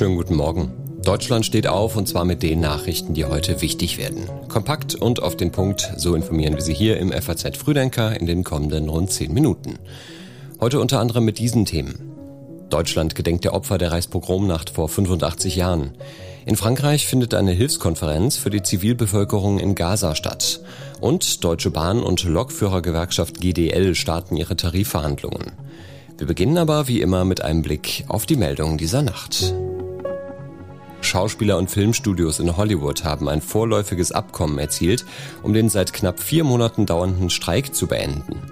Schönen guten Morgen. Deutschland steht auf und zwar mit den Nachrichten, die heute wichtig werden. Kompakt und auf den Punkt, so informieren wir Sie hier im FAZ Früdenker in den kommenden rund 10 Minuten. Heute unter anderem mit diesen Themen. Deutschland gedenkt der Opfer der Reichspogromnacht vor 85 Jahren. In Frankreich findet eine Hilfskonferenz für die Zivilbevölkerung in Gaza statt. Und Deutsche Bahn und Lokführergewerkschaft GDL starten ihre Tarifverhandlungen. Wir beginnen aber wie immer mit einem Blick auf die Meldungen dieser Nacht. Schauspieler und Filmstudios in Hollywood haben ein vorläufiges Abkommen erzielt, um den seit knapp vier Monaten dauernden Streik zu beenden.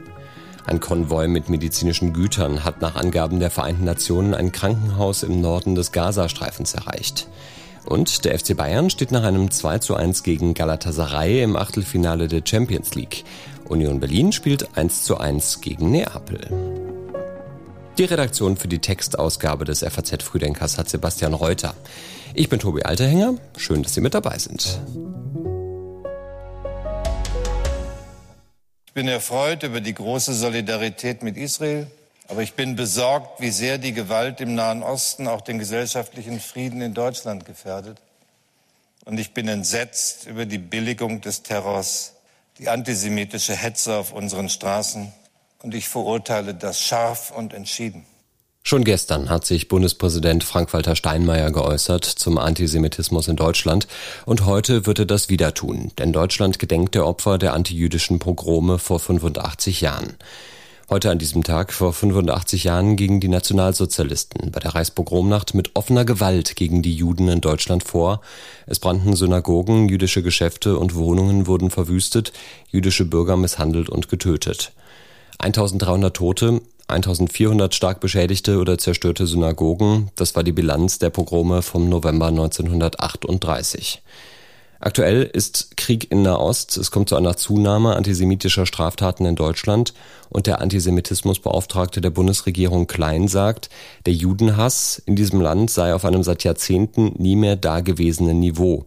Ein Konvoi mit medizinischen Gütern hat nach Angaben der Vereinten Nationen ein Krankenhaus im Norden des Gazastreifens erreicht. Und der FC Bayern steht nach einem 2 zu 1 gegen Galatasaray im Achtelfinale der Champions League. Union Berlin spielt 1 zu 1 gegen Neapel. Die Redaktion für die Textausgabe des FAZ Frühdenkers hat Sebastian Reuter. Ich bin Tobi Alterhänger. Schön, dass Sie mit dabei sind. Ich bin erfreut über die große Solidarität mit Israel, aber ich bin besorgt, wie sehr die Gewalt im Nahen Osten auch den gesellschaftlichen Frieden in Deutschland gefährdet. Und ich bin entsetzt über die Billigung des Terrors, die antisemitische Hetze auf unseren Straßen. Und ich verurteile das scharf und entschieden. Schon gestern hat sich Bundespräsident Frank-Walter Steinmeier geäußert zum Antisemitismus in Deutschland und heute wird er das wieder tun, denn Deutschland gedenkt der Opfer der antijüdischen Pogrome vor 85 Jahren. Heute an diesem Tag vor 85 Jahren gingen die Nationalsozialisten bei der Reichspogromnacht mit offener Gewalt gegen die Juden in Deutschland vor. Es brannten Synagogen, jüdische Geschäfte und Wohnungen wurden verwüstet, jüdische Bürger misshandelt und getötet. 1300 Tote, 1400 stark beschädigte oder zerstörte Synagogen, das war die Bilanz der Pogrome vom November 1938. Aktuell ist Krieg in Nahost, es kommt zu einer Zunahme antisemitischer Straftaten in Deutschland und der Antisemitismusbeauftragte der Bundesregierung Klein sagt, der Judenhass in diesem Land sei auf einem seit Jahrzehnten nie mehr dagewesenen Niveau.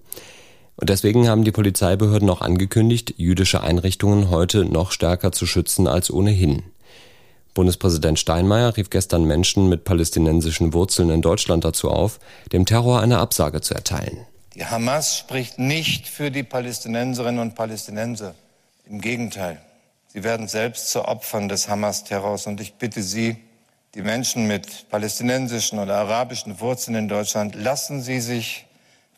Und deswegen haben die Polizeibehörden auch angekündigt, jüdische Einrichtungen heute noch stärker zu schützen als ohnehin. Bundespräsident Steinmeier rief gestern Menschen mit palästinensischen Wurzeln in Deutschland dazu auf, dem Terror eine Absage zu erteilen. Die Hamas spricht nicht für die Palästinenserinnen und Palästinenser. Im Gegenteil. Sie werden selbst zu Opfern des Hamas-Terrors. Und ich bitte Sie, die Menschen mit palästinensischen oder arabischen Wurzeln in Deutschland, lassen Sie sich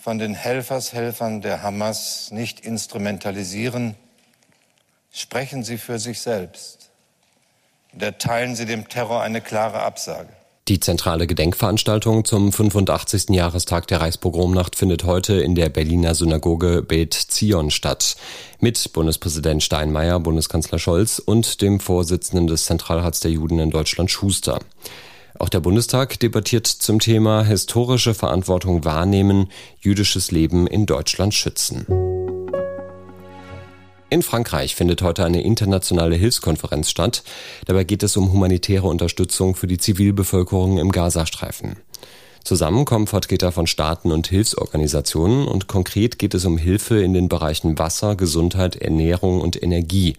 von den Helfershelfern der Hamas nicht instrumentalisieren. Sprechen Sie für sich selbst und erteilen Sie dem Terror eine klare Absage. Die zentrale Gedenkveranstaltung zum 85. Jahrestag der Reichspogromnacht findet heute in der Berliner Synagoge Beth Zion statt. Mit Bundespräsident Steinmeier, Bundeskanzler Scholz und dem Vorsitzenden des Zentralrats der Juden in Deutschland Schuster. Auch der Bundestag debattiert zum Thema historische Verantwortung wahrnehmen, jüdisches Leben in Deutschland schützen. In Frankreich findet heute eine internationale Hilfskonferenz statt. Dabei geht es um humanitäre Unterstützung für die Zivilbevölkerung im Gazastreifen. Zusammen kommen Vertreter von Staaten und Hilfsorganisationen und konkret geht es um Hilfe in den Bereichen Wasser, Gesundheit, Ernährung und Energie.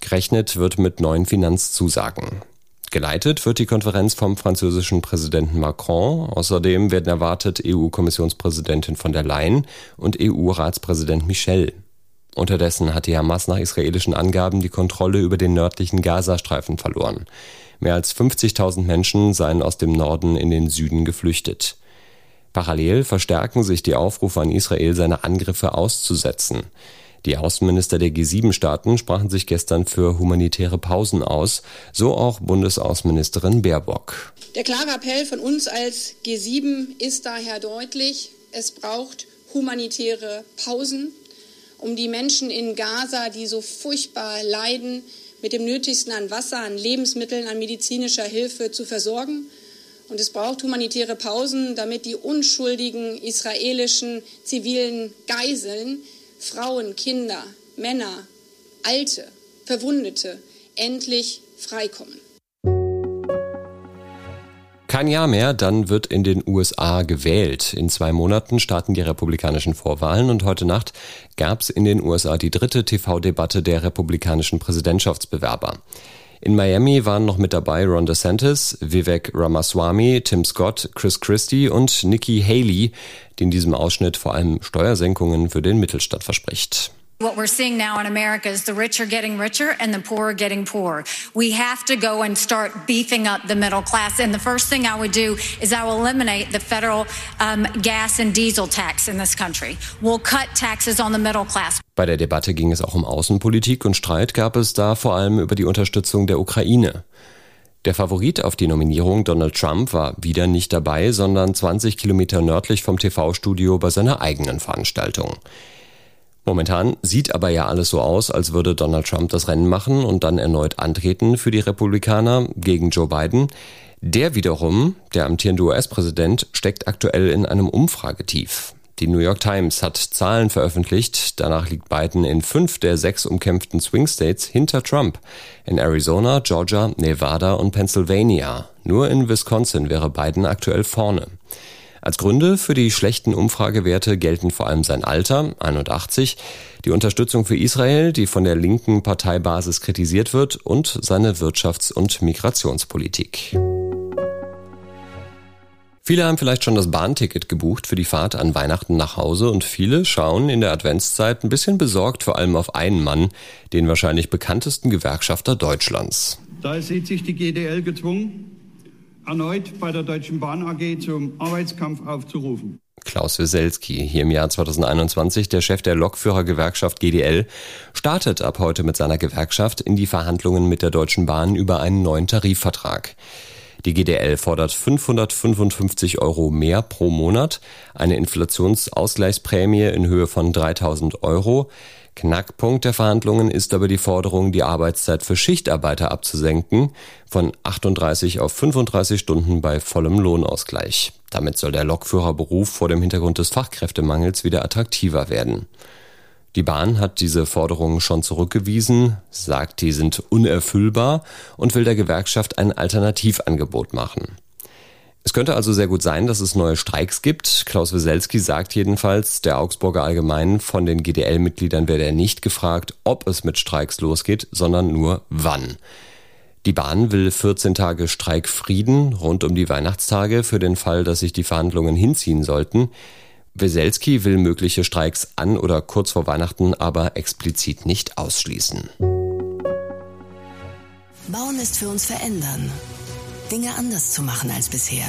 Gerechnet wird mit neuen Finanzzusagen. Geleitet wird die Konferenz vom französischen Präsidenten Macron. Außerdem werden erwartet EU-Kommissionspräsidentin von der Leyen und EU-Ratspräsident Michel. Unterdessen hat die Hamas nach israelischen Angaben die Kontrolle über den nördlichen Gazastreifen verloren. Mehr als 50.000 Menschen seien aus dem Norden in den Süden geflüchtet. Parallel verstärken sich die Aufrufe an Israel, seine Angriffe auszusetzen. Die Außenminister der G7-Staaten sprachen sich gestern für humanitäre Pausen aus, so auch Bundesaußenministerin Baerbock. Der klare Appell von uns als G7 ist daher deutlich, es braucht humanitäre Pausen um die Menschen in Gaza, die so furchtbar leiden, mit dem Nötigsten an Wasser, an Lebensmitteln, an medizinischer Hilfe zu versorgen. Und es braucht humanitäre Pausen, damit die unschuldigen israelischen zivilen Geiseln, Frauen, Kinder, Männer, Alte, Verwundete endlich freikommen. Kein Jahr mehr, dann wird in den USA gewählt. In zwei Monaten starten die republikanischen Vorwahlen und heute Nacht gab es in den USA die dritte TV-Debatte der republikanischen Präsidentschaftsbewerber. In Miami waren noch mit dabei Ron DeSantis, Vivek Ramaswamy, Tim Scott, Chris Christie und Nikki Haley, die in diesem Ausschnitt vor allem Steuersenkungen für den Mittelstand verspricht. What we're seeing now in America is the rich are getting richer and the poor are getting poorer. We have to go and start beefing up the middle class. And the first thing I would do is I will eliminate the federal um, gas and diesel tax in this country. We'll cut taxes on the middle class. Bei der Debatte ging es auch um Außenpolitik und Streit gab es da vor allem über die Unterstützung der Ukraine. Der Favorit auf die Nominierung Donald Trump war wieder nicht dabei, sondern 20 Kilometer nördlich vom TV-Studio bei seiner eigenen Veranstaltung. Momentan sieht aber ja alles so aus, als würde Donald Trump das Rennen machen und dann erneut antreten für die Republikaner gegen Joe Biden. Der wiederum, der amtierende US-Präsident, steckt aktuell in einem Umfragetief. Die New York Times hat Zahlen veröffentlicht. Danach liegt Biden in fünf der sechs umkämpften Swing States hinter Trump. In Arizona, Georgia, Nevada und Pennsylvania. Nur in Wisconsin wäre Biden aktuell vorne. Als Gründe für die schlechten Umfragewerte gelten vor allem sein Alter, 81, die Unterstützung für Israel, die von der linken Parteibasis kritisiert wird, und seine Wirtschafts- und Migrationspolitik. Viele haben vielleicht schon das Bahnticket gebucht für die Fahrt an Weihnachten nach Hause und viele schauen in der Adventszeit ein bisschen besorgt vor allem auf einen Mann, den wahrscheinlich bekanntesten Gewerkschafter Deutschlands. Da sieht sich die GDL gezwungen, erneut bei der Deutschen Bahn AG zum Arbeitskampf aufzurufen. Klaus Wieselski, hier im Jahr 2021 der Chef der Lokführergewerkschaft GDL, startet ab heute mit seiner Gewerkschaft in die Verhandlungen mit der Deutschen Bahn über einen neuen Tarifvertrag. Die GDL fordert 555 Euro mehr pro Monat, eine Inflationsausgleichsprämie in Höhe von 3000 Euro, Knackpunkt der Verhandlungen ist aber die Forderung, die Arbeitszeit für Schichtarbeiter abzusenken von 38 auf 35 Stunden bei vollem Lohnausgleich. Damit soll der Lokführerberuf vor dem Hintergrund des Fachkräftemangels wieder attraktiver werden. Die Bahn hat diese Forderungen schon zurückgewiesen, sagt, die sind unerfüllbar und will der Gewerkschaft ein Alternativangebot machen. Es könnte also sehr gut sein, dass es neue Streiks gibt. Klaus Wieselski sagt jedenfalls, der Augsburger Allgemein von den GDL-Mitgliedern werde er nicht gefragt, ob es mit Streiks losgeht, sondern nur wann. Die Bahn will 14 Tage Streikfrieden rund um die Weihnachtstage für den Fall, dass sich die Verhandlungen hinziehen sollten. Weselski will mögliche Streiks an oder kurz vor Weihnachten aber explizit nicht ausschließen. Bauen ist für uns verändern. Dinge anders zu machen als bisher.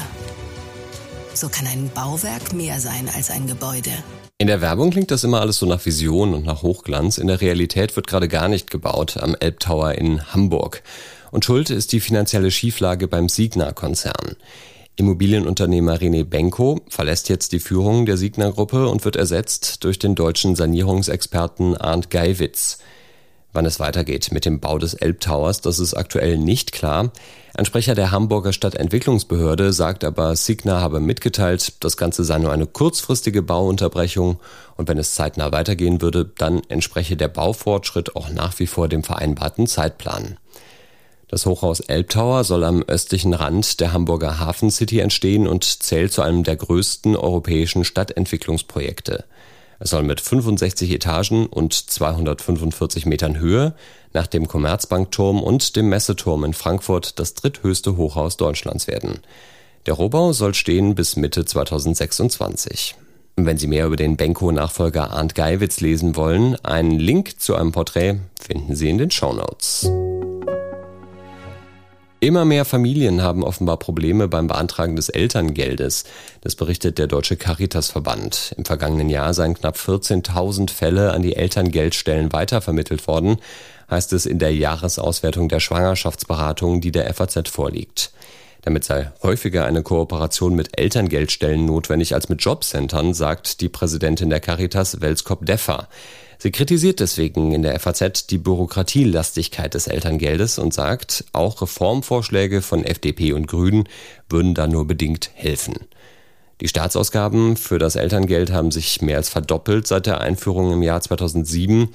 So kann ein Bauwerk mehr sein als ein Gebäude. In der Werbung klingt das immer alles so nach Vision und nach Hochglanz. In der Realität wird gerade gar nicht gebaut am Elbtower in Hamburg. Und Schuld ist die finanzielle Schieflage beim Signa-Konzern. Immobilienunternehmer René Benko verlässt jetzt die Führung der Signa-Gruppe und wird ersetzt durch den deutschen Sanierungsexperten Arndt Geiwitz. Wann es weitergeht mit dem Bau des Elbtowers, das ist aktuell nicht klar. Ein Sprecher der Hamburger Stadtentwicklungsbehörde sagt aber, Signa habe mitgeteilt, das Ganze sei nur eine kurzfristige Bauunterbrechung und wenn es zeitnah weitergehen würde, dann entspreche der Baufortschritt auch nach wie vor dem vereinbarten Zeitplan. Das Hochhaus Elbtower soll am östlichen Rand der Hamburger Hafen City entstehen und zählt zu einem der größten europäischen Stadtentwicklungsprojekte. Es soll mit 65 Etagen und 245 Metern Höhe nach dem Commerzbankturm und dem Messeturm in Frankfurt das dritthöchste Hochhaus Deutschlands werden. Der Rohbau soll stehen bis Mitte 2026. Wenn Sie mehr über den Benko-Nachfolger Arndt Geiwitz lesen wollen, einen Link zu einem Porträt finden Sie in den Show Notes. Immer mehr Familien haben offenbar Probleme beim Beantragen des Elterngeldes. Das berichtet der Deutsche Caritasverband. Im vergangenen Jahr seien knapp 14.000 Fälle an die Elterngeldstellen weitervermittelt worden, heißt es in der Jahresauswertung der Schwangerschaftsberatung, die der FAZ vorliegt. Damit sei häufiger eine Kooperation mit Elterngeldstellen notwendig als mit Jobcentern, sagt die Präsidentin der Caritas, Welskop Deffer. Sie kritisiert deswegen in der FAZ die Bürokratielastigkeit des Elterngeldes und sagt, auch Reformvorschläge von FDP und Grünen würden da nur bedingt helfen. Die Staatsausgaben für das Elterngeld haben sich mehr als verdoppelt seit der Einführung im Jahr 2007.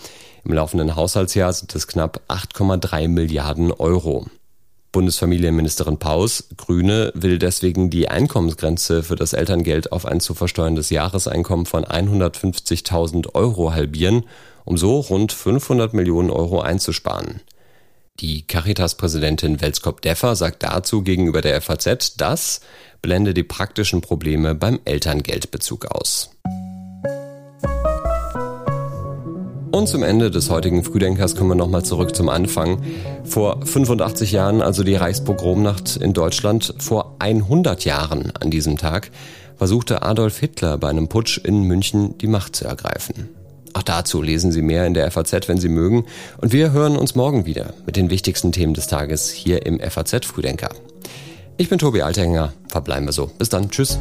Im laufenden Haushaltsjahr sind es knapp 8,3 Milliarden Euro. Bundesfamilienministerin Paus, Grüne, will deswegen die Einkommensgrenze für das Elterngeld auf ein zu versteuerndes Jahreseinkommen von 150.000 Euro halbieren, um so rund 500 Millionen Euro einzusparen. Die Caritas-Präsidentin Welskop-Deffer sagt dazu gegenüber der FAZ, das blende die praktischen Probleme beim Elterngeldbezug aus. Und zum Ende des heutigen Frühdenkers kommen wir nochmal zurück zum Anfang. Vor 85 Jahren, also die Reichspogromnacht in Deutschland, vor 100 Jahren an diesem Tag, versuchte Adolf Hitler bei einem Putsch in München die Macht zu ergreifen. Auch dazu lesen Sie mehr in der FAZ, wenn Sie mögen. Und wir hören uns morgen wieder mit den wichtigsten Themen des Tages hier im FAZ Frühdenker. Ich bin Tobi Altenger. Verbleiben wir so. Bis dann. Tschüss.